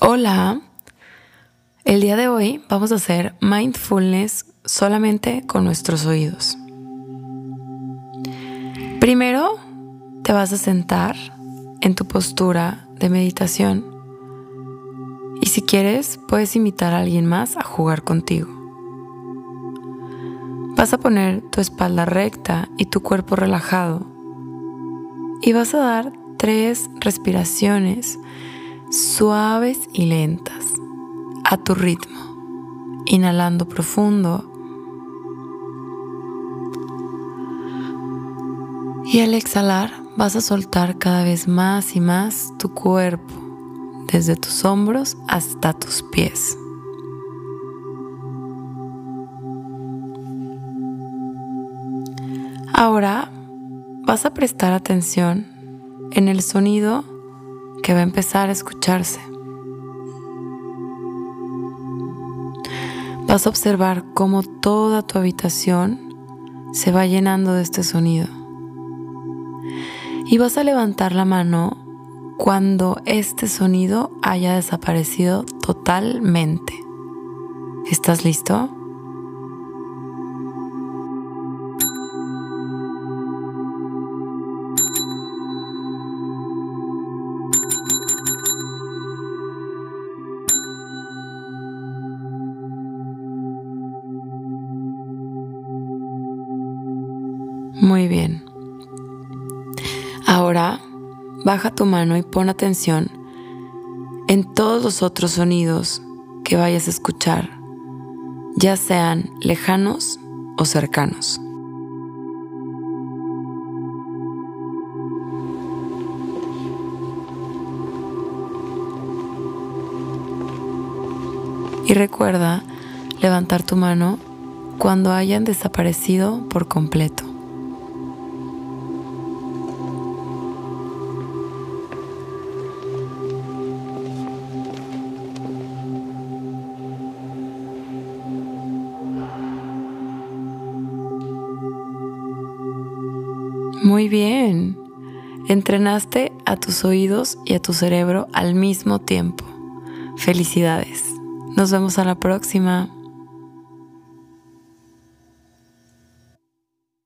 Hola, el día de hoy vamos a hacer mindfulness solamente con nuestros oídos. Primero te vas a sentar en tu postura de meditación y si quieres puedes invitar a alguien más a jugar contigo. Vas a poner tu espalda recta y tu cuerpo relajado y vas a dar tres respiraciones suaves y lentas, a tu ritmo, inhalando profundo. Y al exhalar vas a soltar cada vez más y más tu cuerpo, desde tus hombros hasta tus pies. Ahora vas a prestar atención en el sonido que va a empezar a escucharse. Vas a observar cómo toda tu habitación se va llenando de este sonido. Y vas a levantar la mano cuando este sonido haya desaparecido totalmente. ¿Estás listo? Muy bien. Ahora baja tu mano y pon atención en todos los otros sonidos que vayas a escuchar, ya sean lejanos o cercanos. Y recuerda levantar tu mano cuando hayan desaparecido por completo. Muy bien. Entrenaste a tus oídos y a tu cerebro al mismo tiempo. Felicidades. Nos vemos a la próxima.